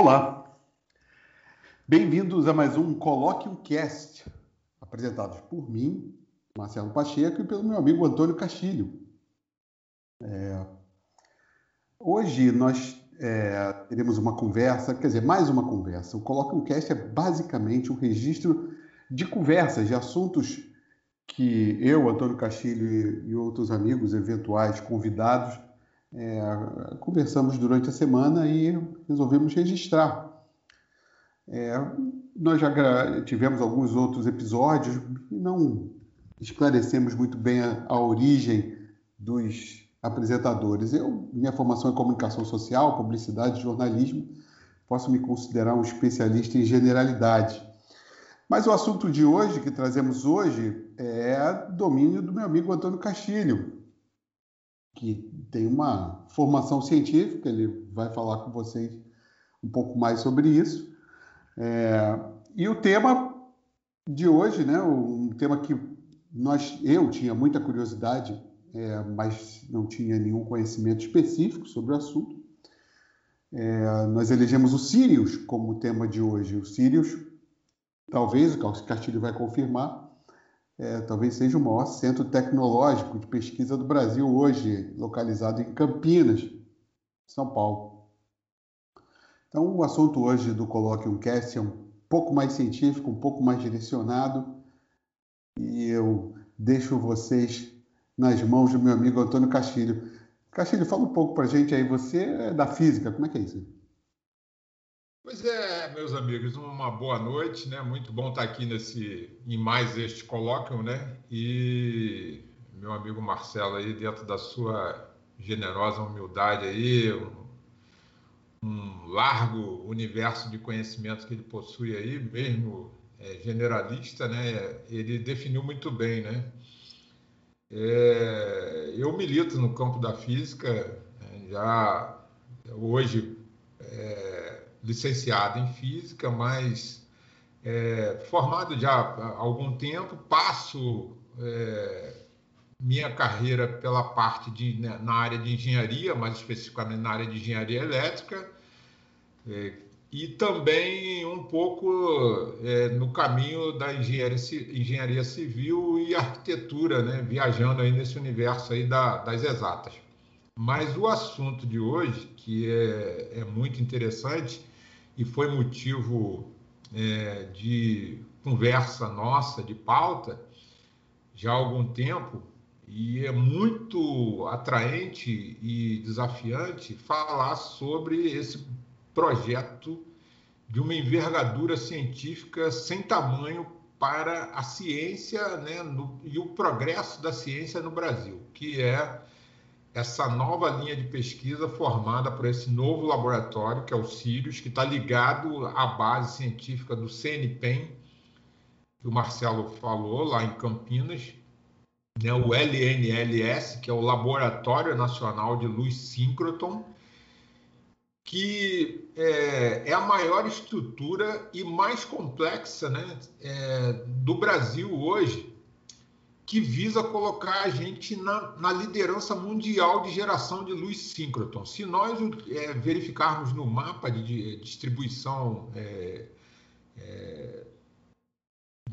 Olá, bem-vindos a mais um Coloque um Cast, apresentados por mim, Marcelo Pacheco, e pelo meu amigo Antônio Castilho. É... Hoje nós é, teremos uma conversa, quer dizer, mais uma conversa. O Coloque um Cast é basicamente um registro de conversas, de assuntos que eu, Antônio Castilho e, outros amigos eventuais convidados é, conversamos durante a semana e resolvemos registrar. É, nós já tivemos alguns outros episódios e não esclarecemos muito bem a, a origem dos apresentadores. Eu, minha formação é comunicação social, publicidade, jornalismo, posso me considerar um especialista em generalidade. Mas o assunto de hoje, que trazemos hoje, é domínio do meu amigo Antônio Castilho, que tem uma formação científica, ele vai falar com vocês um pouco mais sobre isso. É, e o tema de hoje, né, um tema que nós, eu tinha muita curiosidade, é, mas não tinha nenhum conhecimento específico sobre o assunto. É, nós elegemos o Sirius como tema de hoje. O Sirius, talvez, o Castilho vai confirmar, é, talvez seja o maior centro tecnológico de pesquisa do Brasil hoje, localizado em Campinas, São Paulo. Então, o assunto hoje do Colóquio Cast é um pouco mais científico, um pouco mais direcionado, e eu deixo vocês nas mãos do meu amigo Antônio Castilho. Castilho, fala um pouco para a gente aí, você é da física, como é que é isso? Pois é, meus amigos, uma boa noite, né? Muito bom estar aqui nesse em mais este colóquio, né? E meu amigo Marcelo aí dentro da sua generosa humildade aí, um, largo universo de conhecimento que ele possui aí, mesmo é, generalista, né? Ele definiu muito bem, né? É, eu milito no campo da física, né? já hoje é, licenciado em física, mas é, formado já há algum tempo, passo é, minha carreira pela parte de, né, na área de engenharia, mais especificamente na área de engenharia elétrica, é, e também um pouco é, no caminho da engenharia, engenharia, civil e arquitetura, né, viajando aí nesse universo aí da, das exatas. Mas o assunto de hoje, que é, é muito interessante, e foi motivo é, de conversa nossa, de pauta, já há algum tempo, e é muito atraente e desafiante falar sobre esse projeto de uma envergadura científica sem tamanho para a ciência né, no, e o progresso da ciência no Brasil, que é essa nova linha de pesquisa formada por esse novo laboratório, que é o Sirius, que está ligado à base científica do CNPEM, que o Marcelo falou, lá em Campinas, né, o LNLS, que é o Laboratório Nacional de Luz Síncroton, que é, é, a maior estrutura e mais complexa né, é, do Brasil hoje, que visa colocar a gente na, na, liderança mundial de geração de luz síncroton. Se nós é, verificarmos no mapa de, de distribuição é, é,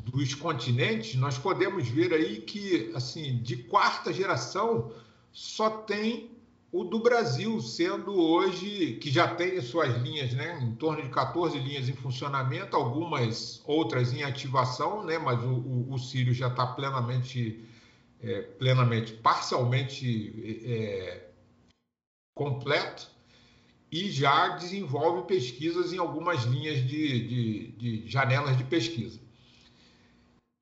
dos continentes, nós podemos ver aí que, assim, de quarta geração, só tem o do Brasil, sendo hoje, que já tem suas linhas, né, em torno de 14 linhas em funcionamento, algumas outras em ativação, né, mas o, o, o Sírio já está plenamente, é, plenamente, parcialmente é, completo e já desenvolve pesquisas em algumas linhas de, de, de janelas de pesquisa.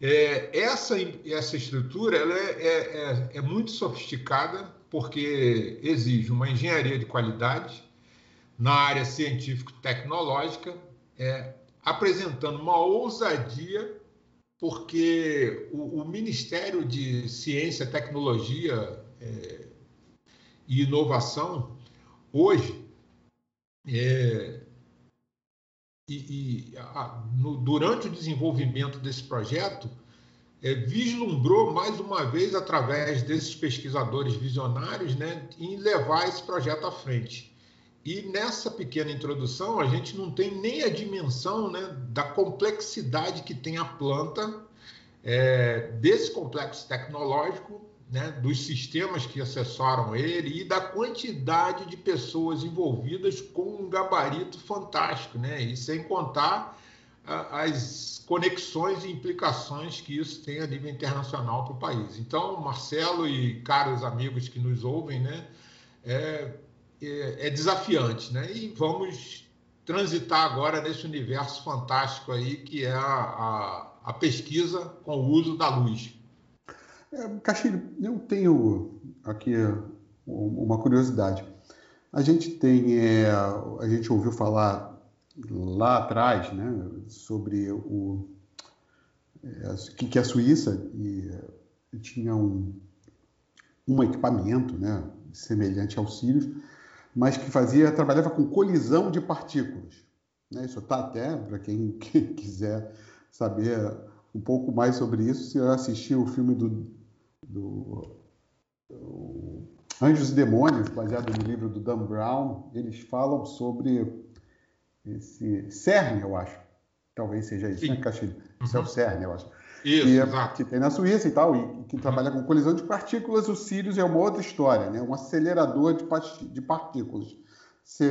É, essa, essa estrutura ela é, é, é, é muito sofisticada, porque exige uma engenharia de qualidade na área científico-tecnológica, é, apresentando uma ousadia, porque o, o Ministério de Ciência, Tecnologia é, e Inovação, hoje, é, e, e a, no, durante o desenvolvimento desse projeto, é, vislumbrou mais uma vez, através desses pesquisadores visionários, né, em levar esse projeto à frente. E nessa pequena introdução, a gente não tem nem a dimensão né, da complexidade que tem a planta, é, desse complexo tecnológico, né, dos sistemas que assessoram ele e da quantidade de pessoas envolvidas com um gabarito fantástico, né? E sem contar as conexões e implicações que isso tem a nível internacional para o país. Então, Marcelo e caros amigos que nos ouvem, né, é, é, é desafiante, né? E vamos transitar agora nesse universo fantástico aí que é a, a, a pesquisa com o uso da luz. É, eu tenho aqui uma curiosidade. A gente tem, é, a gente ouviu falar lá atrás, né, sobre o é, que, é a Suíça e tinha um, um equipamento, né, semelhante ao Sirius, mas que fazia trabalhava com colisão de partículas. Né? Isso está até para quem quiser saber um pouco mais sobre isso, se assistir o filme do, do, do Anjos e Demônios, baseado no livro do Dan Brown, eles falam sobre esse CERN, eu acho. Talvez seja isso, né, Sim. né, Castilho? Isso uhum. é o uhum. CERN, eu acho. Isso, que, é, que tem na Suíça e tal, e que trabalha com colisão de partículas. O Sirius é uma outra história, né? Um acelerador de, de partículas. Você,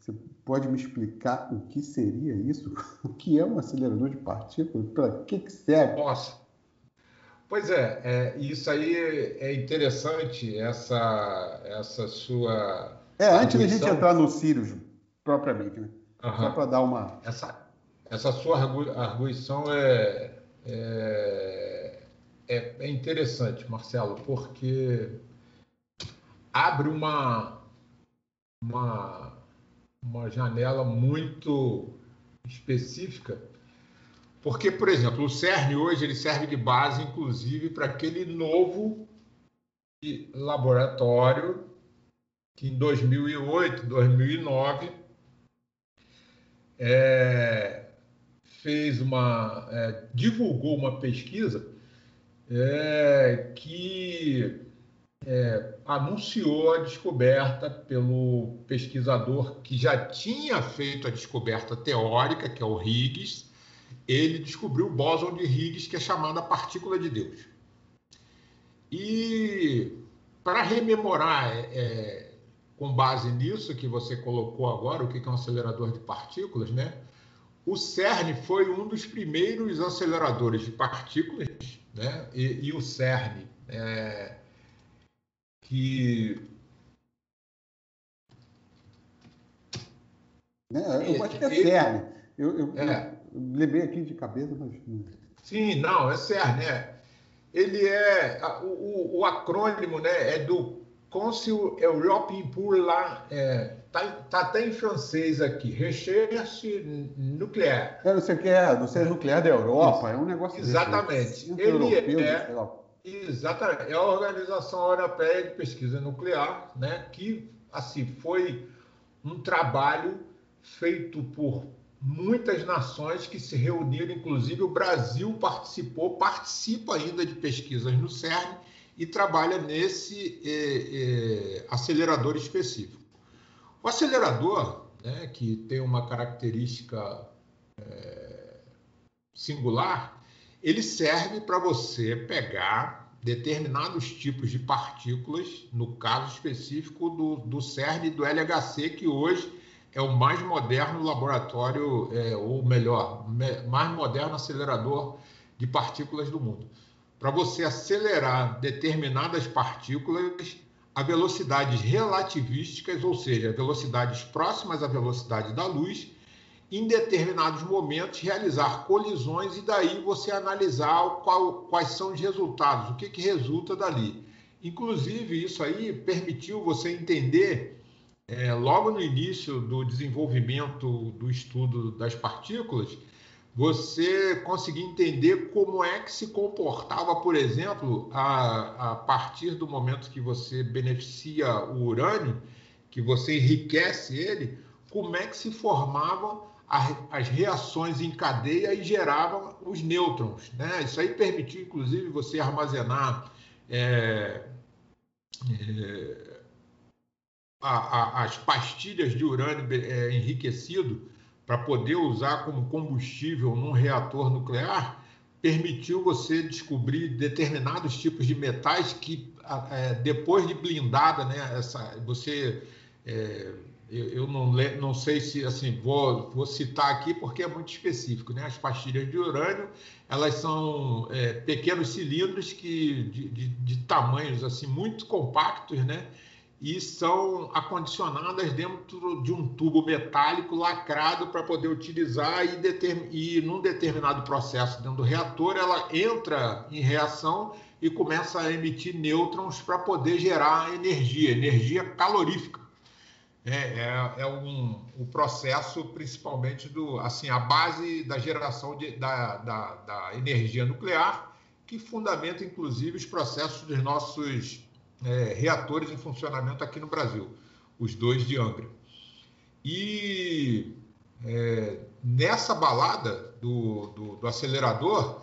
você pode me explicar o que seria isso? O que é um acelerador de partículas? Para que, que serve? Posso. Pois é, é, isso aí é interessante, essa, essa sua. É, antes da gente entrar no Sirius propriamente, né? Uhum. Só para dar uma. Essa, essa sua arguição é, é, é, é interessante, Marcelo, porque abre uma, uma, uma janela muito específica, porque, por exemplo, o CERN hoje ele serve de base, inclusive, para aquele novo laboratório que em 2008, 2009 é, fez uma, é, divulgou uma pesquisa é, que é, anunciou a descoberta pelo pesquisador que já tinha feito a descoberta teórica, que é o Higgs. Ele descobriu o bóson de Higgs, que é chamada partícula de Deus. E para rememorar é, com base nisso que você colocou agora, o que é um acelerador de partículas, né? O CERN foi um dos primeiros aceleradores de partículas, né? E, e o CERN, é, que é, eu acho que é CERN. Eu, eu, é. eu, lembrei aqui de cabeça, mas. Sim, não, é CERN, é. Ele é. O, o acrônimo né, é do Council European pour la. É, tá, tá, até em francês aqui. Recherche nuclear. É, não sei o que é, não sei, nuclear da Europa, é um negócio Exatamente. Desse, Ele europeu, é. Exatamente. É a Organização Europeia de Pesquisa Nuclear, né, que assim foi um trabalho feito por muitas nações que se reuniram, inclusive o Brasil participou, participa ainda de pesquisas no CERN e trabalha nesse é, é, acelerador específico. O acelerador, né, que tem uma característica é, singular, ele serve para você pegar determinados tipos de partículas, no caso específico do, do CERN e do LHC, que hoje é o mais moderno laboratório, ou melhor, mais moderno acelerador de partículas do mundo para você acelerar determinadas partículas a velocidades relativísticas, ou seja, velocidades próximas à velocidade da luz, em determinados momentos realizar colisões e daí você analisar qual, quais são os resultados, o que, que resulta dali. Inclusive, isso aí permitiu você entender, é, logo no início do desenvolvimento do estudo das partículas, você conseguir entender como é que se comportava, por exemplo, a, a partir do momento que você beneficia o urânio, que você enriquece ele, como é que se formavam as reações em cadeia e geravam os nêutrons. Né? Isso aí permitiu, inclusive, você armazenar é, é, a, a, as pastilhas de urânio é, enriquecido para poder usar como combustível num reator nuclear permitiu você descobrir determinados tipos de metais que é, depois de blindada, né, essa, você é, eu, eu não, não, sei se assim vou, vou, citar aqui porque é muito específico, né? As pastilhas de urânio elas são é, pequenos cilindros que de, de, de, tamanhos assim muito compactos, né? E são acondicionadas dentro de um tubo metálico lacrado para poder utilizar e, determin, e num determinado processo dentro do reator ela entra em reação e começa a emitir nêutrons para poder gerar energia, energia calorífica. É, é, é um, o processo principalmente do assim a base da geração de, da, da, da, energia nuclear que fundamenta inclusive os processos dos nossos é, reatores em funcionamento aqui no Brasil, os dois de Angra. E é, nessa balada do, do, do acelerador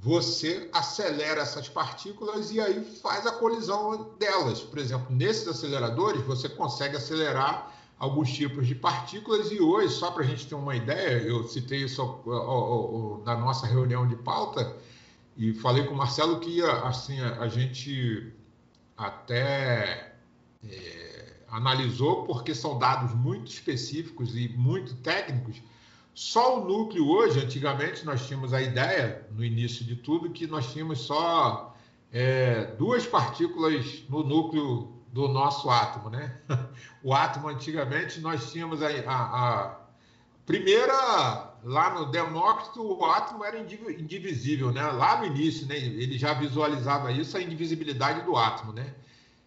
você acelera essas partículas e aí faz a colisão delas. Por exemplo, nesses aceleradores, você consegue acelerar alguns tipos de partículas e hoje, só para a gente ter uma ideia, eu citei isso na nossa reunião de pauta e falei com o Marcelo que assim, a, gente até é, analisou, porque são dados muito específicos e muito técnicos, só o núcleo hoje, antigamente nós tínhamos a ideia, no início de tudo, que nós tínhamos só é, duas partículas no núcleo do nosso átomo, né? O átomo, antigamente, nós tínhamos a, a, a primeira, lá no Demócrito, o átomo era indivisível, né? Lá no início, né? Ele já visualizava isso, a indivisibilidade do átomo, né?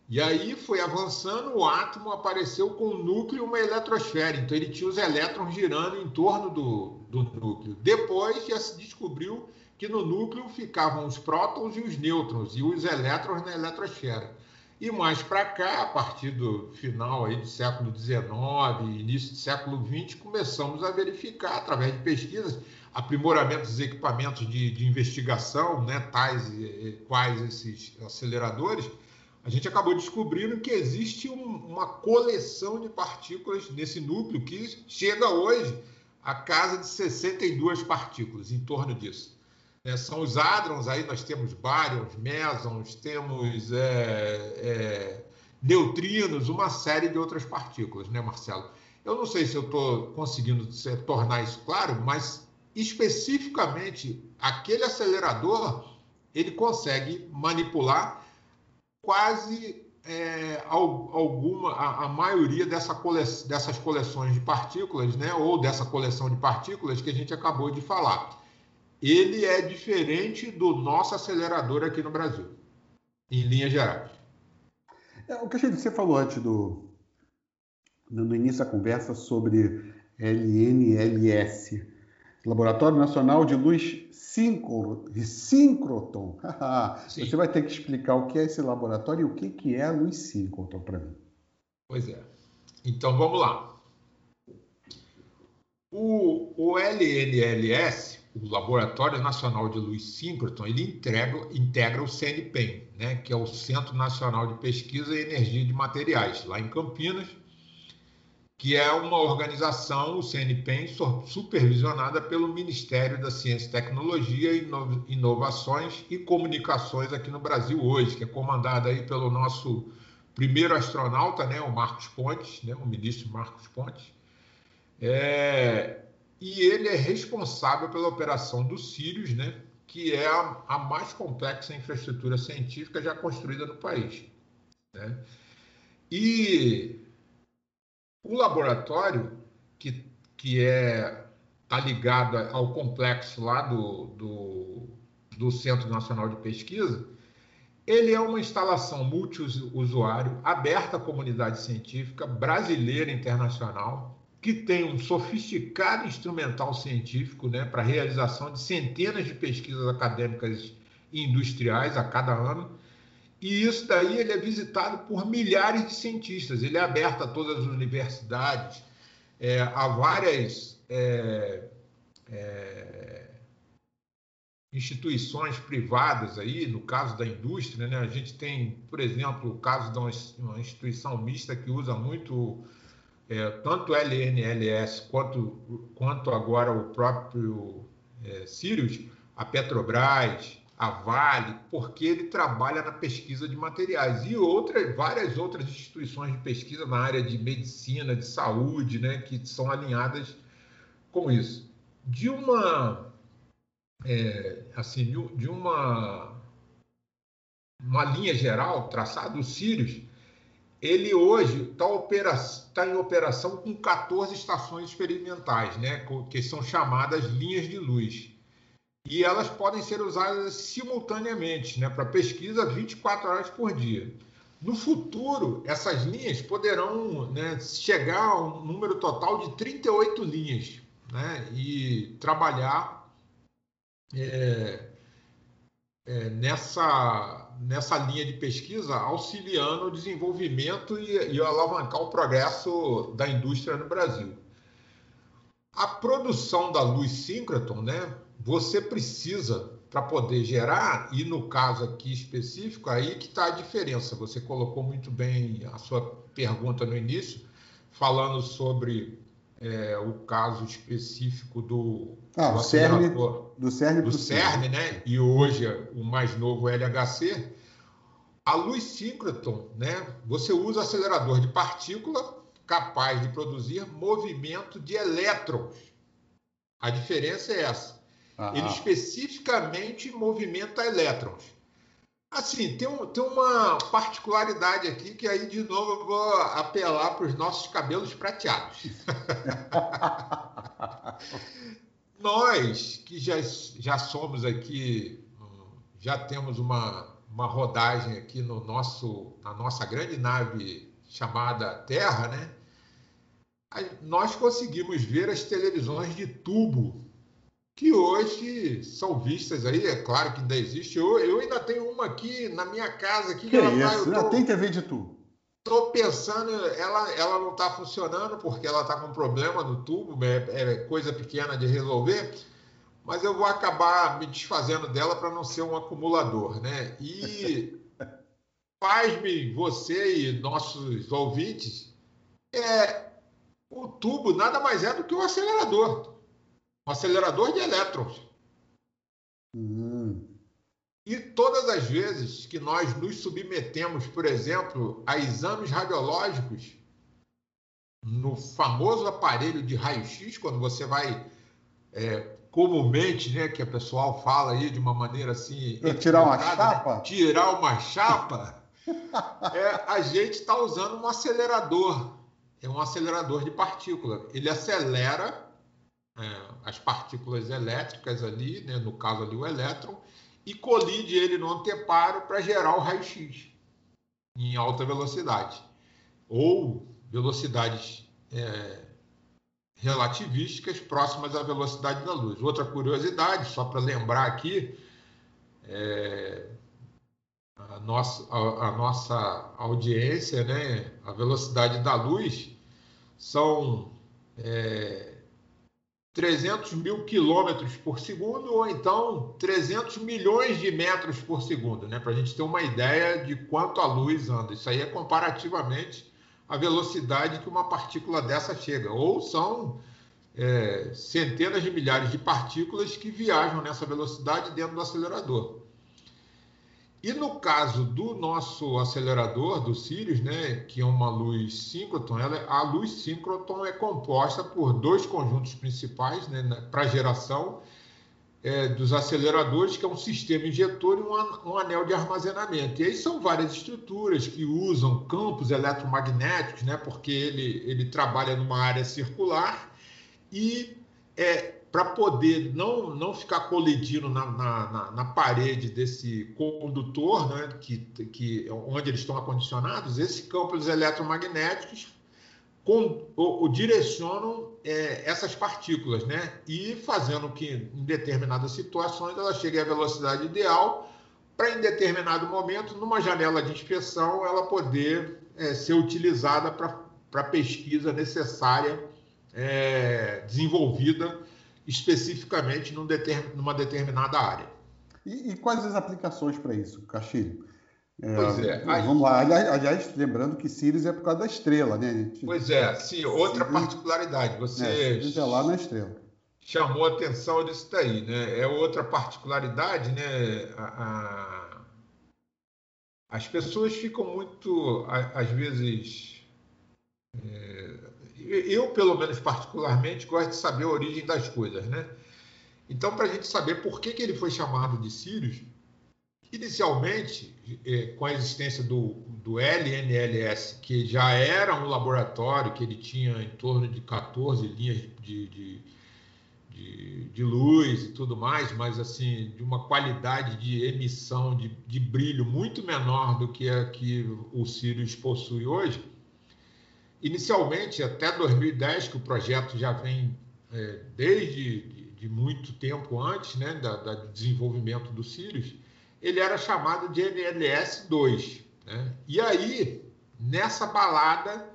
E aí foi avançando, o átomo apareceu com o núcleo e uma eletrosfera. Então ele tinha os elétrons girando em torno do, do núcleo. Depois já se descobriu que no núcleo ficavam os prótons e os nêutrons, e os elétrons na eletrosfera. E mais para cá, a partir do final aí do século XIX, início do século XX, começamos a verificar, através de pesquisas, aprimoramento dos equipamentos de, de investigação, né, tais e, quais esses aceleradores, a gente acabou descobrindo que existe um, uma coleção de partículas nesse núcleo que chega hoje a casa de 62 partículas em torno disso. É, são os hadrons, aí nós temos bárions, mesons, temos é, é, neutrinos, uma série de outras partículas, né, Marcelo? Eu não sei se eu estou conseguindo tornar isso claro, mas especificamente aquele acelerador ele consegue manipular quase é, alguma, a, a maioria dessa cole, dessas coleções de partículas, né, ou dessa coleção de partículas que a gente acabou de falar. Ele é diferente do nosso acelerador aqui no Brasil, em linhas gerais. É, o que você falou antes do, no início da conversa sobre LNLS, Laboratório Nacional de Luz Síncroton. Você vai ter que explicar o que é esse laboratório e o que é a luz síncroton para mim. Pois é. Então vamos lá. O, o LNLS, o Laboratório Nacional de Luz Síncroton, ele integra, integra o CNPEM, né, que é o Centro Nacional de Pesquisa e Energia de Materiais, lá em Campinas, que é uma organização, o CNPEM, supervisionada pelo Ministério da Ciência e Tecnologia, Inovações e Comunicações aqui no Brasil hoje, que é comandada aí pelo nosso primeiro astronauta, né, o Marcos Pontes, né, o ministro Marcos Pontes. É, e ele é responsável pela operação do Sirius, né, que é a, a mais complexa infraestrutura científica já construída no país. Né? E o laboratório, que, que é está ligado ao complexo lá do, do, do Centro Nacional de Pesquisa, ele é uma instalação multiusuário, aberta à comunidade científica brasileira e internacional, que tem um sofisticado instrumental científico né, para a realização de centenas de pesquisas acadêmicas e industriais a cada ano, e isso daí ele é visitado por milhares de cientistas. Ele é aberto a todas as universidades, é, a várias é, é, instituições privadas aí, no caso da indústria, né? A gente tem, por exemplo, o caso de uma instituição mista que usa muito é, tanto LNLS quanto, quanto agora o próprio é, Sirius, a Petrobras, a Vale, porque ele trabalha na pesquisa de materiais e outras, várias outras instituições de pesquisa na área de medicina, de saúde, né, que são alinhadas com isso. De uma é, assim, de uma, uma linha geral traçada, o Sirius, ele hoje está tá em operação com 14 estações experimentais, né, que são chamadas linhas de luz. E elas podem ser usadas simultaneamente né, para pesquisa 24 horas por dia. No futuro, essas linhas poderão né, chegar a um número total de 38 linhas né, e trabalhar é, é, nessa, nessa linha de pesquisa, auxiliando o desenvolvimento e, e alavancar o progresso da indústria no Brasil. A produção da luz síncroton, né, você precisa para poder gerar, e no caso aqui específico, aí que está a diferença. Você colocou muito bem a sua pergunta no início, falando sobre é, o caso específico do, ah, do, CERN, do CERN, do CERN né? e hoje o mais novo LHC, a luz síncroton, né? você usa acelerador de partícula capaz de produzir movimento de elétrons. A diferença é essa. Ah, Ele especificamente movimenta elétrons. Assim, tem, um, tem uma particularidade aqui que aí, de novo, eu vou apelar para os nossos cabelos prateados. Nós, que já, já somos aqui, já temos uma, uma rodagem aqui no nosso, na nossa grande nave chamada Terra, né? Nós conseguimos ver as televisões de tubo que hoje são vistas aí, é claro que ainda existe. Eu, eu ainda tenho uma aqui na minha casa. Aqui, que ela é isso? Tá, tô, tem TV de tubo. Estou pensando, ela, ela não está funcionando porque ela está com problema no tubo, é, é, coisa pequena de resolver, mas eu vou acabar me desfazendo dela para não ser um acumulador, né? E faz-me você e nossos ouvintes, é, o tubo nada mais é do que o acelerador um acelerador de elétrons. Uhum. E todas as vezes que nós nos submetemos, por exemplo, a exames radiológicos, no famoso aparelho de raio-x, quando você vai é, comumente, né, que a pessoal fala aí de uma maneira assim. Tirar uma né? chapa? Né? Tirar uma chapa. é, a gente está usando um acelerador. É um acelerador de partícula. Ele acelera as partículas elétricas ali, né, no caso ali o elétron, e colide ele no anteparo para gerar o raio-x em alta velocidade, ou velocidades é, relativísticas próximas à velocidade da luz. Outra curiosidade, só para lembrar aqui, é, a, nossa, a, a, nossa audiência, né, a velocidade da luz são é, 300 mil quilômetros por segundo ou então 300 milhões de metros por segundo, né? para a gente ter uma ideia de quanto a luz anda. Isso aí é comparativamente a velocidade que uma partícula dessa chega. Ou são é, centenas de milhares de partículas que viajam nessa velocidade dentro do acelerador. E no caso do nosso acelerador, do Sirius, né, que é uma luz síncroton, ela, a luz síncroton é composta por dois conjuntos principais né, para geração é, dos aceleradores, que é um sistema injetor e um, um, anel de armazenamento. E aí são várias estruturas que usam campos eletromagnéticos, né, porque ele, ele trabalha numa área circular e é, para poder não, não ficar colidindo na, na, na, parede desse condutor, né, que, que, onde eles estão acondicionados, esses campos eletromagnéticos com, o, o direcionam é, essas partículas, né, e fazendo que em determinadas situações ela chegue à velocidade ideal para em determinado momento, numa janela de inspeção, ela poder é, ser utilizada para a pesquisa necessária é, desenvolvida especificamente num determin, numa determinada área. E, e quais as aplicações para isso, Castilho? É, pois é. Aí... Vamos lá. Aliás, lembrando que Sirius é por causa da estrela, né? Gente... Pois é, sim. Outra Sirius... particularidade. Você é, é lá na estrela. Chamou a atenção disso daí, né? É outra particularidade, né? A, a... As pessoas ficam muito, às vezes. É... Eu, pelo menos particularmente, gosto de saber a origem das coisas, né? Então, para a gente saber por que, que ele foi chamado de Sirius, Inicialmente, é, com a existência do, do LNLS, que já era um laboratório que ele tinha em torno de 14 linhas de, de, de, de luz e tudo mais, mas assim, de uma qualidade de emissão de, de brilho muito menor do que a que o Sirius possui hoje. Inicialmente, até 2010, que o projeto já vem é, desde de, muito tempo antes né, da, da desenvolvimento do Sirius, ele era chamado de NLS 2. Né? E aí, nessa balada,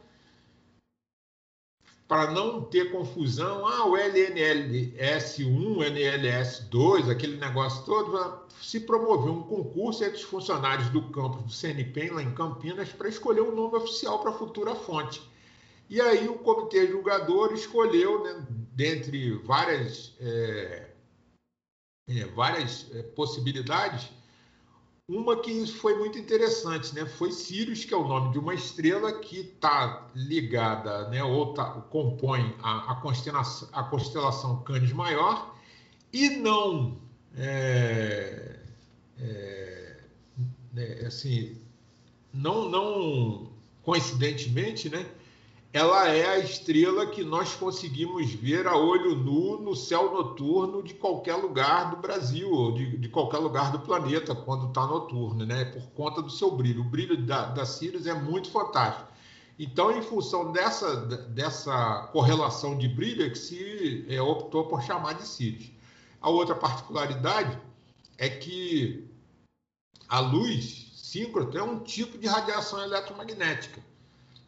para não ter confusão, ah, o LNLS 1, NLS 2, aquele negócio todo, se promoveu um concurso entre os funcionários do campus do CNP, lá em Campinas, para escolher um nome oficial para a futura fonte. E aí o comitê julgador escolheu, né, dentre várias, é, é, várias é, possibilidades, uma que foi muito interessante, né? Foi Sirius, que é o nome de uma estrela que está ligada, né? Ou tá, compõe a, a, constelação, a constelação Canis Maior e não, é, é, é, assim, não, não coincidentemente, né? Ela é a estrela que nós conseguimos ver a olho nu no céu noturno de qualquer lugar do Brasil, ou de, de qualquer lugar do planeta, quando está noturno, né? por conta do seu brilho. O brilho da, da Sirius é muito fantástico. Então, em função dessa, dessa correlação de brilho, é que se é, optou por chamar de Sirius. A outra particularidade é que a luz síncrota é um tipo de radiação eletromagnética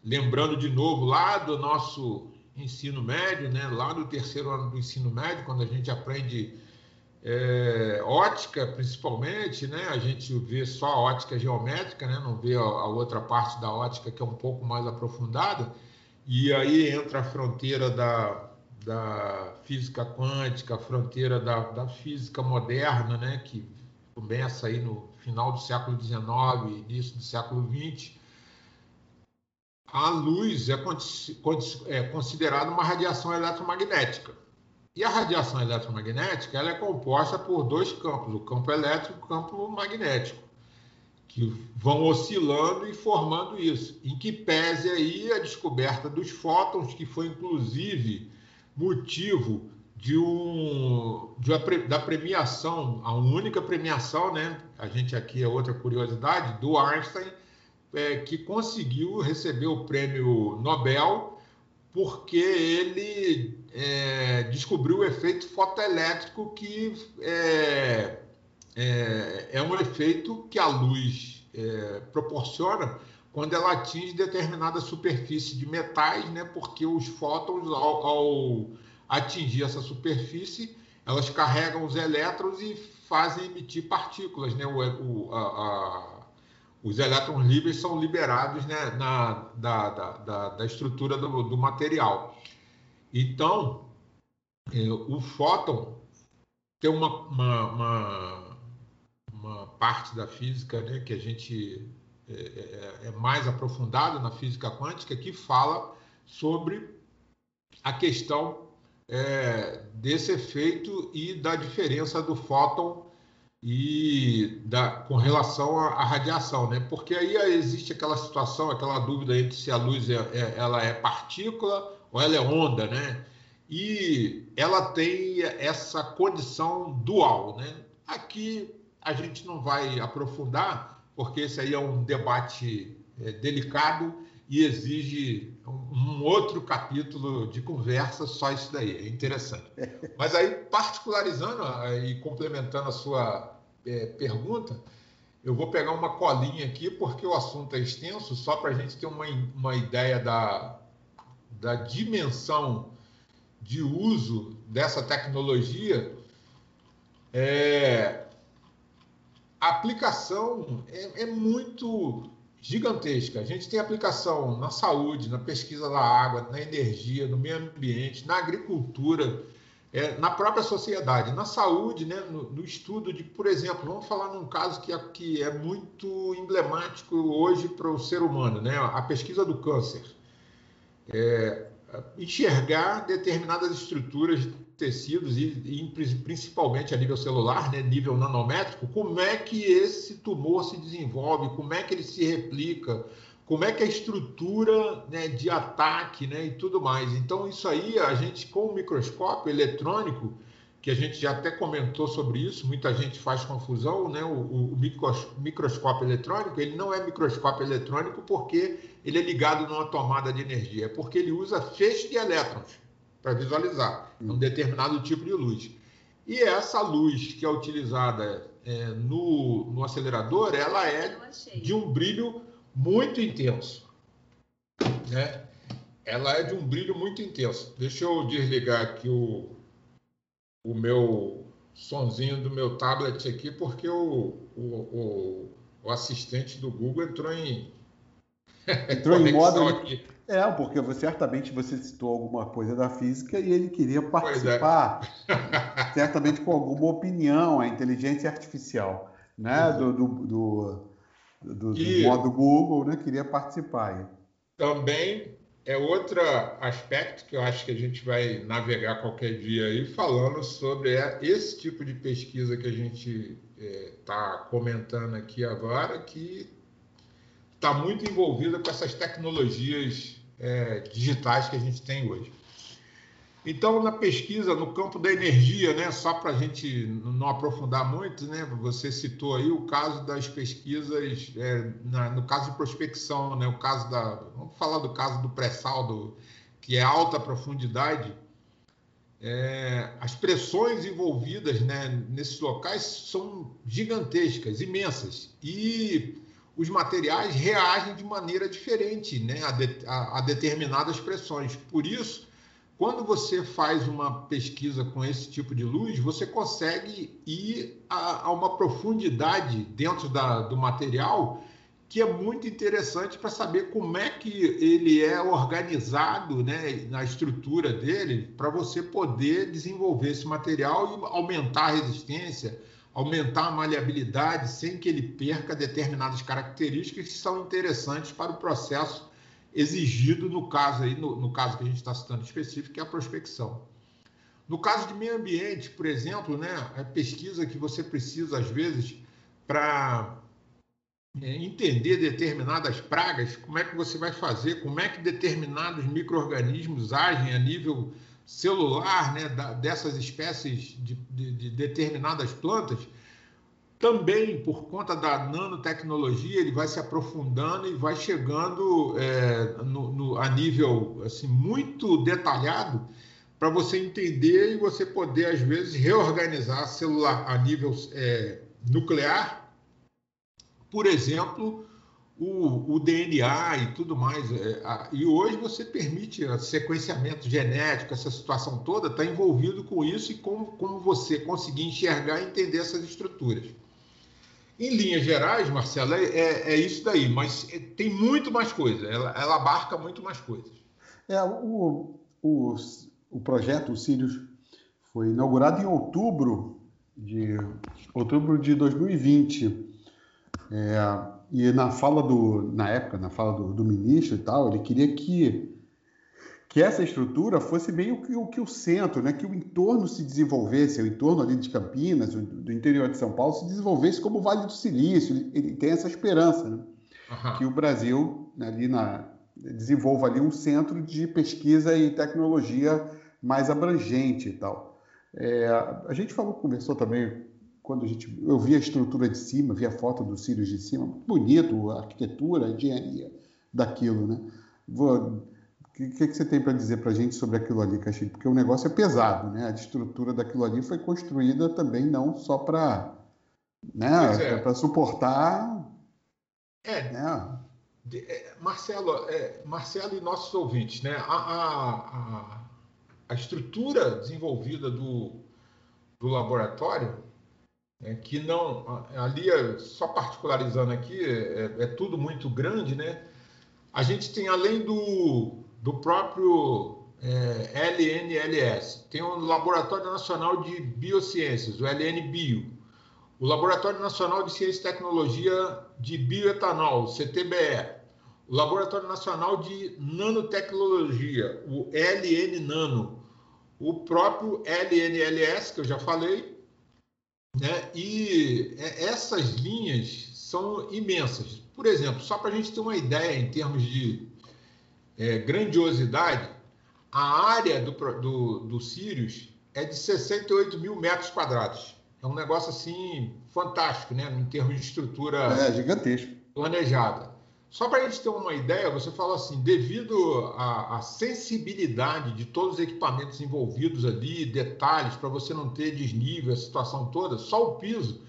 lembrando de novo lá do nosso ensino médio, né, lá do terceiro ano do ensino médio, quando a gente aprende é, ótica, principalmente, né, a gente vê só a ótica geométrica, né, não vê a, a, outra parte da ótica que é um pouco mais aprofundada, e aí entra a fronteira da, da física quântica, a fronteira da, da física moderna, né, que começa aí no final do século XIX, início do século XX, a luz é, é considerada uma radiação eletromagnética. E a radiação eletromagnética ela é composta por dois campos, o campo elétrico e o campo magnético, que vão oscilando e formando isso. Em que pese aí a descoberta dos fótons, que foi inclusive motivo de um de uma, da premiação, a única premiação, né? A gente aqui é outra curiosidade do Einstein é, que conseguiu receber o prêmio Nobel porque ele é, descobriu o efeito fotoelétrico que é, é, é um efeito que a luz é, proporciona quando ela atinge determinada superfície de metais, né? Porque os fótons, ao, ao atingir essa superfície, elas carregam os elétrons e fazem emitir partículas, né? O, o, a, os elétrons livres são liberados né, na, da, da, da, estrutura do, do, material. Então, é, o fóton tem uma, uma, uma, uma, parte da física né, que a gente é, é, é mais aprofundado na física quântica que fala sobre a questão é, desse efeito e da diferença do fóton e da, com relação à, à, radiação, né? Porque aí existe aquela situação, aquela dúvida entre se a luz é, é, ela é partícula ou ela é onda, né? E ela tem essa condição dual, né? Aqui a gente não vai aprofundar, porque esse aí é um debate é, delicado e exige um outro capítulo de conversa, só isso daí, é interessante. Mas aí, particularizando e complementando a sua é, pergunta, eu vou pegar uma colinha aqui, porque o assunto é extenso, só para a gente ter uma, uma ideia da, da dimensão de uso dessa tecnologia. É, a aplicação é, é, muito gigantesca. A gente tem aplicação na saúde, na pesquisa da água, na energia, no meio ambiente, na agricultura, é, na própria sociedade. Na saúde, né, no, no, estudo de, por exemplo, vamos falar num caso que é, que é muito emblemático hoje para o ser humano, né, a pesquisa do câncer. É, enxergar determinadas estruturas tecidos e, e, principalmente a nível celular, né, nível nanométrico, como é que esse tumor se desenvolve, como é que ele se replica, como é que a estrutura né, de ataque né, e tudo mais. Então, isso aí, a gente, com o microscópio eletrônico, que a gente já até comentou sobre isso, muita gente faz confusão, né? O, o, microscópio eletrônico, ele não é microscópio eletrônico porque ele é ligado numa tomada de energia, é porque ele usa feixe de elétrons para visualizar um hum. determinado tipo de luz. E essa luz que é utilizada é, no, no acelerador, ela é de um brilho muito intenso, né? Ela é de um brilho muito intenso. Deixa eu desligar aqui o, o meu sonzinho do meu tablet aqui, porque o, o, o, o assistente do Google entrou em. Entrou em modo. Aqui. É, porque você, certamente você citou alguma coisa da física e ele queria é. participar, é. certamente com alguma opinião, a inteligência artificial, né? Uhum. Do, do, do, do, do modo Google, né? Queria participar. Também é outro aspecto que eu acho que a gente vai navegar qualquer dia aí falando sobre esse tipo de pesquisa que a gente está é, comentando aqui agora, que está muito envolvida com essas tecnologias é, digitais que a gente tem hoje. Então, na pesquisa, no campo da energia, né, só para a gente não aprofundar muito, né, você citou aí o caso das pesquisas, é, na, no caso de prospecção, né, o caso da, vamos falar do caso do pré-saldo, que é alta profundidade, é, as pressões envolvidas né, nesses locais são gigantescas, imensas, e os materiais reagem de maneira diferente né, a, de, a, a determinadas pressões. Por isso, quando você faz uma pesquisa com esse tipo de luz, você consegue ir a, a uma profundidade dentro da, do material que é muito interessante para saber como é que ele é organizado né, na estrutura dele, para você poder desenvolver esse material e aumentar a resistência, aumentar a maleabilidade, sem que ele perca determinadas características que são interessantes para o processo exigido no caso aí, no, no caso que a gente está citando específico, que é a prospecção. No caso de meio ambiente, por exemplo, né, a pesquisa que você precisa, às vezes, para é, entender determinadas pragas, como é que você vai fazer, como é que determinados micro-organismos agem a nível celular né, da, dessas espécies de, de, de determinadas plantas, também, por conta da nanotecnologia, ele vai se aprofundando e vai chegando é, no, no, a nível assim, muito detalhado para você entender e você poder, às vezes, reorganizar a célula a nível é, nuclear. Por exemplo, o, o, DNA e tudo mais. É, a, e hoje você permite sequenciamento genético, essa situação toda está envolvido com isso e como, como você conseguir enxergar e entender essas estruturas. Em linhas gerais, Marcelo, é, é, é isso daí, mas é, tem muito mais coisa, ela, ela, abarca muito mais coisas. É, o, o, o projeto, o Sirius, foi inaugurado em outubro de, outubro de 2020. É, e na fala do, na época, na fala do, do ministro e tal, ele queria que que essa estrutura fosse meio que o que o centro, né, que o entorno se desenvolvesse, o entorno ali de Campinas, do interior de São Paulo, se desenvolvesse como o Vale do Silício. Ele tem essa esperança, né, uhum. que o Brasil né, ali na desenvolva ali um centro de pesquisa e tecnologia mais abrangente e tal. É, a gente falou, conversou também quando a gente, eu vi a estrutura de cima, vi a foto do Sirius de cima, bonito, a arquitetura, a engenharia daquilo, né? Vou, que, que, você tem para dizer para a gente sobre aquilo ali, Castilho? Porque o negócio é pesado, né? A estrutura daquilo ali foi construída também não só para né, é. para suportar. É. Né? é Marcelo, é, Marcelo e nossos ouvintes, né? A, a, a, a estrutura desenvolvida do, do laboratório é, que não ali é, só particularizando aqui é, é, tudo muito grande, né? A gente tem além do, do próprio é, LNLS, tem o Laboratório Nacional de Biociências, o LNBio, o Laboratório Nacional de Ciência e Tecnologia de Bioetanol, CTBE, o Laboratório Nacional de Nanotecnologia, o LN Nano, o próprio LNLS, que eu já falei, né? E é, essas linhas são imensas. Por exemplo, só para a gente ter uma ideia em termos de é, grandiosidade, a área do, do, do Sirius é de 68 mil metros quadrados. É um negócio assim fantástico, né? Em termos de estrutura é, gigantesco. planejada. Só para a gente ter uma ideia, você fala assim, devido à, sensibilidade de todos os equipamentos envolvidos ali, detalhes, para você não ter desnível, a situação toda, só o piso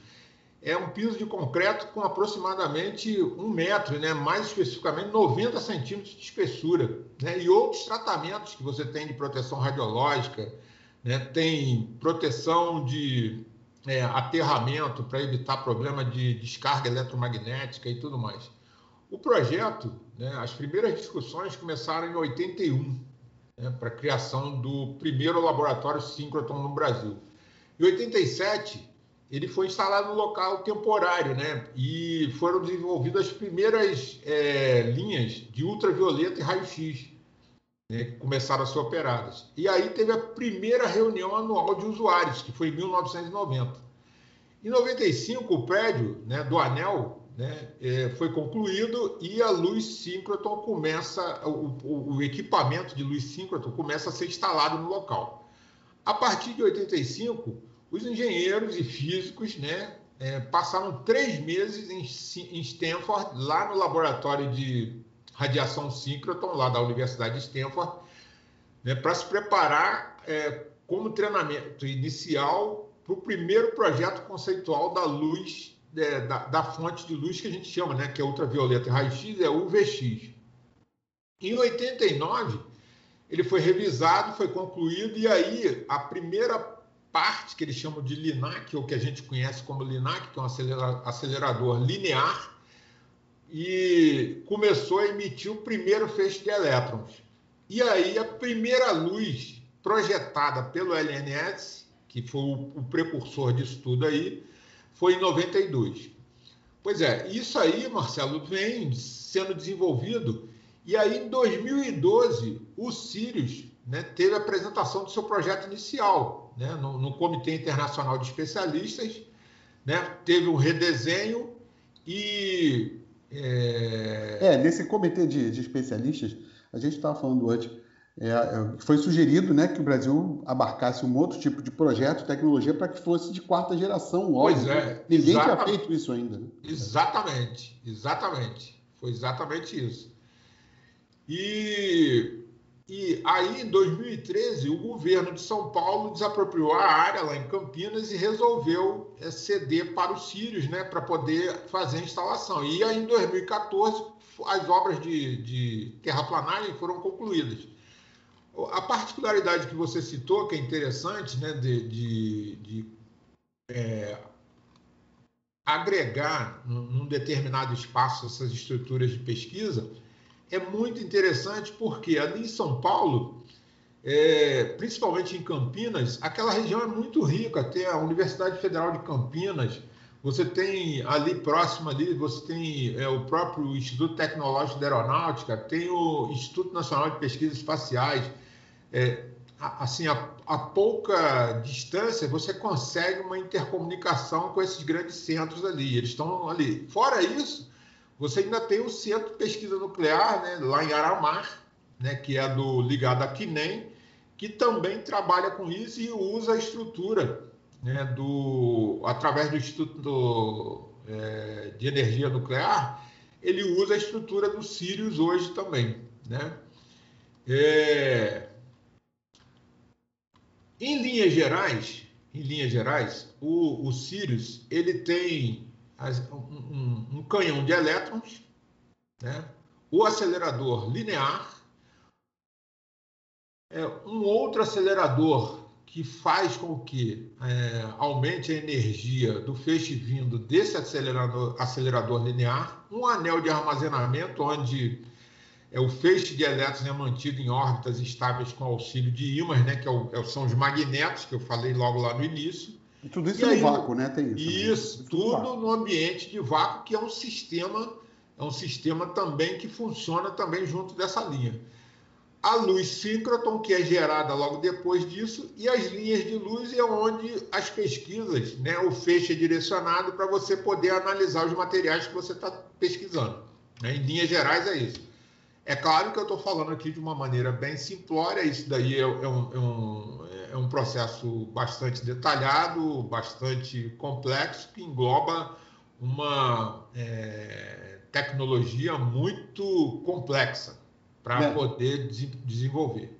é um piso de concreto com aproximadamente um metro, né? mais especificamente 90 centímetros de espessura. Né? E outros tratamentos que você tem de proteção radiológica, né? tem proteção de é, aterramento para evitar problema de descarga eletromagnética e tudo mais. O projeto, né, as primeiras discussões começaram em 81, né, para a criação do primeiro laboratório síncrotron no Brasil. Em 87, ele foi instalado no local temporário, né, e foram desenvolvidas as primeiras é, linhas de ultravioleta e raio-x, né, que começaram a ser operadas. E aí teve a primeira reunião anual de usuários, que foi em 1990. Em 95, o prédio né, do ANEL né, é, foi concluído e a luz síncroton começa, o, o, equipamento de luz síncroton começa a ser instalado no local. A partir de 85, os engenheiros e físicos né, é, passaram três meses em, em Stanford, lá no laboratório de radiação síncroton, lá da Universidade de Stanford, né, para se preparar é, como treinamento inicial para o primeiro projeto conceitual da luz é, da, da, fonte de luz que a gente chama, né, que é ultravioleta e raio-x, é UVX. Em 89, ele foi revisado, foi concluído, e aí a primeira parte que eles chamam de LINAC, ou que a gente conhece como LINAC, que é um acelerador linear, e começou a emitir o primeiro feixe de elétrons. E aí a primeira luz projetada pelo LNS, que foi o, o precursor disso tudo aí, foi em 92. Pois é, isso aí, Marcelo, vem sendo desenvolvido. E aí, em 2012, o Sirius né, teve a apresentação do seu projeto inicial né, no, no Comitê Internacional de Especialistas, né, teve um redesenho e. É, é nesse comitê de, de especialistas, a gente estava falando antes, é, é, foi sugerido né, que o Brasil abarcasse um outro tipo de projeto, tecnologia, para que fosse de quarta geração. Pois óbvio. é. Ninguém tinha feito isso ainda. Né? Exatamente, exatamente. Foi exatamente isso. E, e aí, em 2013, o governo de São Paulo desapropriou a área lá em Campinas e resolveu é, ceder para os Sírios né, para poder fazer a instalação. E aí, em 2014, as obras de, de terraplanagem foram concluídas. A particularidade que você citou, que é interessante, né, de, de, de é, agregar num determinado espaço essas estruturas de pesquisa, é muito interessante porque ali em São Paulo, é, principalmente em Campinas, aquela região é muito rica. Tem a Universidade Federal de Campinas, você tem ali próximo ali, você tem é, o próprio Instituto Tecnológico da Aeronáutica, tem o Instituto Nacional de Pesquisas Espaciais. É, assim, a, a, pouca distância, você consegue uma intercomunicação com esses grandes centros ali. Eles estão ali. Fora isso, você ainda tem o Centro de Pesquisa Nuclear, né, lá em Aramar, né, que é do ligado a Quinem, que também trabalha com isso e usa a estrutura né, do, através do Instituto do, é, de Energia Nuclear, ele usa a estrutura do Sirius hoje também. Né? É, em linhas gerais, em linhas gerais, o, o Sirius ele tem as, um, um, canhão de elétrons, né? o acelerador linear, é, um outro acelerador que faz com que é, aumente a energia do feixe vindo desse acelerador, acelerador linear, um anel de armazenamento onde é, o feixe de elétrons é mantido em órbitas estáveis com auxílio de ímãs, né, que é o, é são os magnetos, que eu falei logo lá no início. E tudo isso e no aí, vácuo, né? Tem isso. Isso, tudo, tudo no ambiente de vácuo, que é um sistema, é um sistema também que funciona também junto dessa linha a luz síncroton, que é gerada logo depois disso, e as linhas de luz é onde as pesquisas, né, o feixe é direcionado para você poder analisar os materiais que você está pesquisando. Né? Em linhas gerais é isso. É claro que eu estou falando aqui de uma maneira bem simplória, isso daí é, é, um, é, um, é um processo bastante detalhado, bastante complexo, que engloba uma é, tecnologia muito complexa para é. poder desenvolver.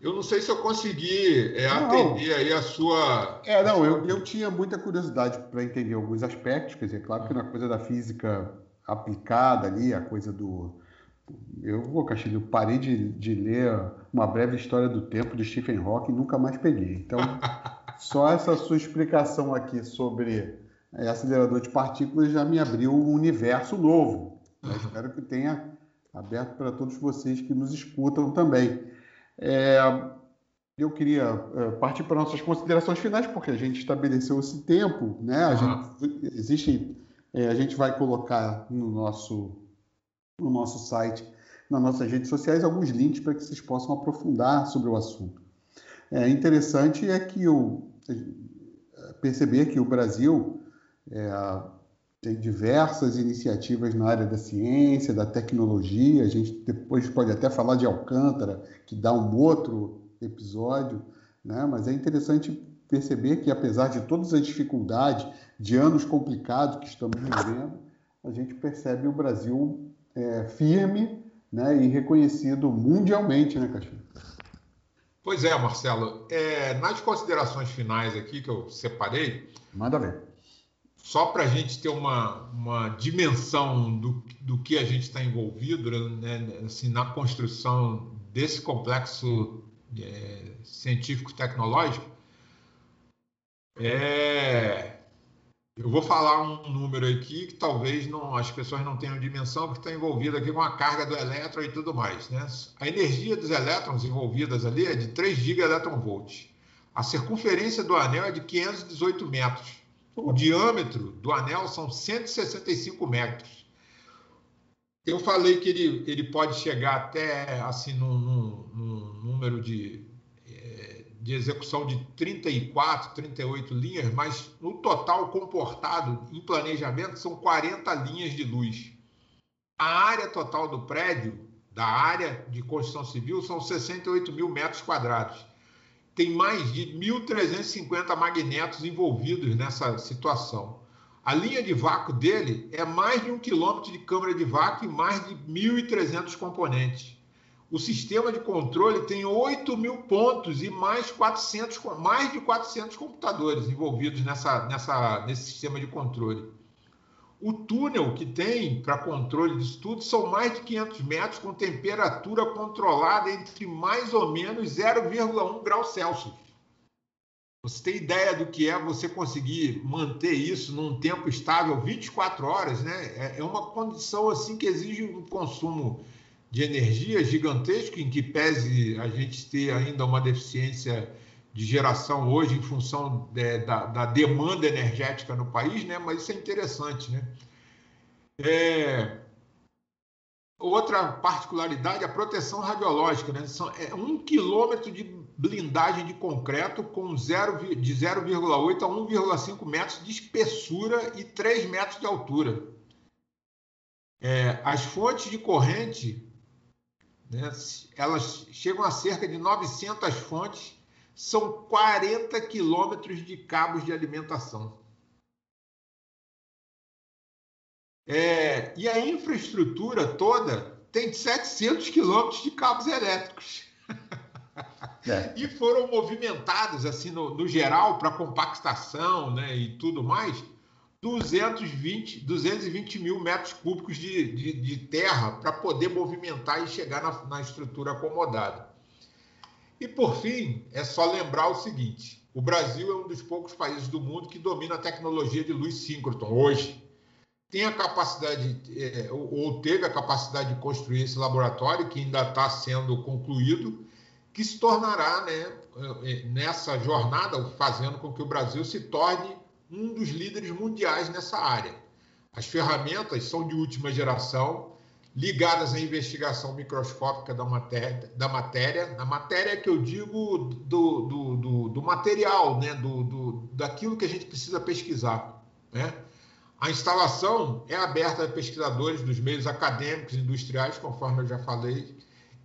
Eu não sei se eu consegui é, atender aí a sua. É, não, eu, eu tinha muita curiosidade para entender alguns aspectos, quer dizer, claro que na coisa da física aplicada ali, a coisa do. Eu, vou, Castilho, parei de, de ler uma breve história do tempo de Stephen Hawking e nunca mais peguei. Então, só essa sua explicação aqui sobre acelerador de partículas já me abriu um universo novo. Eu espero que tenha aberto para todos vocês que nos escutam também. É, eu queria é, partir para nossas considerações finais, porque a gente estabeleceu esse tempo, né? A, uhum. gente, existe, é, a gente vai colocar no nosso, no nosso site, nas nossas redes sociais, alguns links para que vocês possam aprofundar sobre o assunto. É interessante é que o perceber que o Brasil é, tem diversas iniciativas na área da ciência, da tecnologia. A gente depois pode até falar de Alcântara, que dá um outro episódio, né? mas é interessante perceber que, apesar de todas as dificuldades, de anos complicados que estamos vivendo, a gente percebe o Brasil é, firme né? e reconhecido mundialmente, né, Castilho? Pois é, Marcelo. É, nas considerações finais aqui que eu separei. Manda ver só para a gente ter uma, uma dimensão do, do que a gente está envolvido né, assim, na construção desse complexo é, científico-tecnológico, é, eu vou falar um número aqui que talvez não, as pessoas não tenham dimensão, porque está envolvido aqui com a carga do elétron e tudo mais. Né? A energia dos elétrons envolvidas ali é de 3 gigaelectronvolts. A circunferência do anel é de 518 metros. O diâmetro do anel são 165 metros. Eu falei que ele, ele pode chegar até assim num, num, num número de, de execução de 34, 38 linhas, mas no total comportado em planejamento são 40 linhas de luz. A área total do prédio, da área de construção civil, são 68 mil metros quadrados tem mais de 1.350 magnetos envolvidos nessa situação. A linha de vácuo dele é mais de um quilômetro de câmara de vácuo e mais de 1.300 componentes. O sistema de controle tem 8 mil pontos e mais, 400, mais de 400 computadores envolvidos nessa, nessa, nesse sistema de controle. O túnel que tem para controle disso tudo são mais de 500 metros com temperatura controlada entre mais ou menos 0,1 grau Celsius. Você tem ideia do que é você conseguir manter isso num tempo estável 24 horas, né? É, é uma condição assim que exige um consumo de energia gigantesco, em que pese a gente ter ainda uma deficiência de geração hoje em função de, da, da, demanda energética no país, né? mas isso é interessante. Né? É... Outra particularidade, a proteção radiológica. Né? São, é um quilômetro de blindagem de concreto com zero, de 0,8 a 1,5 metros de espessura e 3 metros de altura. É, as fontes de corrente, né, elas chegam a cerca de 900 fontes são 40 quilômetros de cabos de alimentação. É, e a infraestrutura toda tem 700 quilômetros de cabos elétricos. É. e foram movimentados, assim, no, no geral, para compactação né, e tudo mais, 220, 220 mil metros cúbicos de, de, de terra para poder movimentar e chegar na, na estrutura acomodada. E, por fim, é só lembrar o seguinte: o Brasil é um dos poucos países do mundo que domina a tecnologia de luz síncroton hoje. Tem a capacidade, é, ou teve a capacidade de construir esse laboratório, que ainda está sendo concluído, que se tornará, né, é, nessa jornada, fazendo com que o Brasil se torne um dos líderes mundiais nessa área. As ferramentas são de última geração, ligadas à investigação microscópica da matéria, da matéria, a matéria que eu digo do, do, do, do material, né? do, do, daquilo que a gente precisa pesquisar. Né? A instalação é aberta a pesquisadores dos meios acadêmicos e industriais, conforme eu já falei,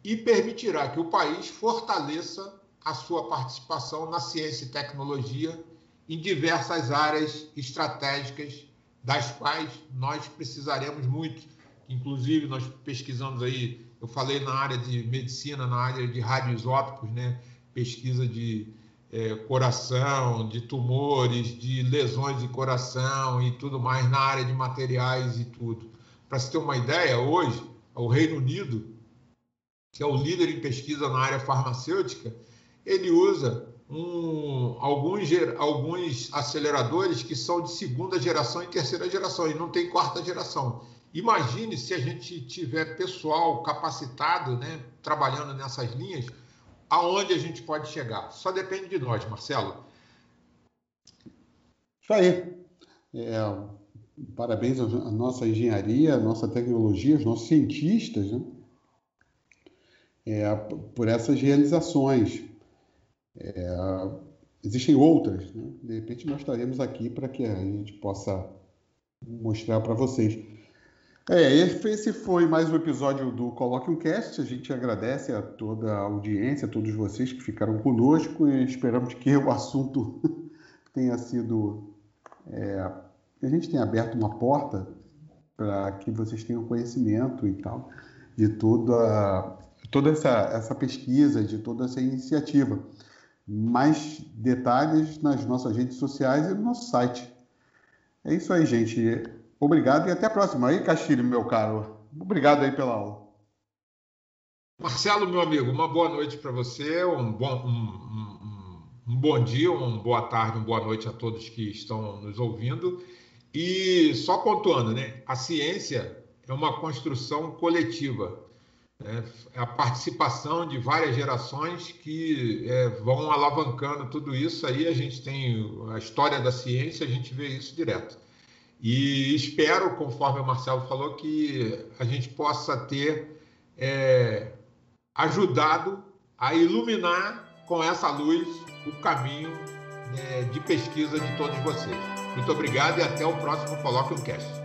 e permitirá que o país fortaleça a sua participação na ciência e tecnologia em diversas áreas estratégicas, das quais nós precisaremos muito Inclusive, nós pesquisamos aí, eu falei na área de medicina, na área de radioisótopos, né? pesquisa de é, coração, de tumores, de lesões de coração e tudo mais na área de materiais e tudo. Para se ter uma ideia, hoje, o Reino Unido, que é o líder em pesquisa na área farmacêutica, ele usa um, alguns, alguns aceleradores que são de segunda geração e terceira geração, e não tem quarta geração. Imagine se a gente tiver pessoal capacitado, né, trabalhando nessas linhas, aonde a gente pode chegar. Só depende de nós, Marcelo. Isso aí. É, parabéns à nossa engenharia, à nossa tecnologia, aos nossos cientistas, né? É, por essas realizações. É, existem outras, né? de repente nós estaremos aqui para que a gente possa mostrar para vocês. É, esse foi mais um episódio do Coloque um Cast. A gente agradece a toda a audiência, a todos vocês que ficaram conosco e esperamos que o assunto tenha sido. É, a gente tenha aberto uma porta para que vocês tenham conhecimento e tal de toda, toda essa, essa pesquisa, de toda essa iniciativa. Mais detalhes nas nossas redes sociais e no nosso site. É isso aí, gente. Obrigado e até a próxima. Aí, Castilho, meu caro. Obrigado aí pela aula. Marcelo, meu amigo, uma boa noite para você, um bom, um, um, um bom dia, uma boa tarde, uma boa noite a todos que estão nos ouvindo. E só pontuando, né? A ciência é uma construção coletiva. Né? É a participação de várias gerações que é, vão alavancando tudo isso. Aí a gente tem a história da ciência, a gente vê isso direto. E espero, conforme o Marcelo falou, que a gente possa ter é, ajudado a iluminar com essa luz o caminho é, de pesquisa de todos vocês. Muito obrigado e até o próximo Coloque um Cast.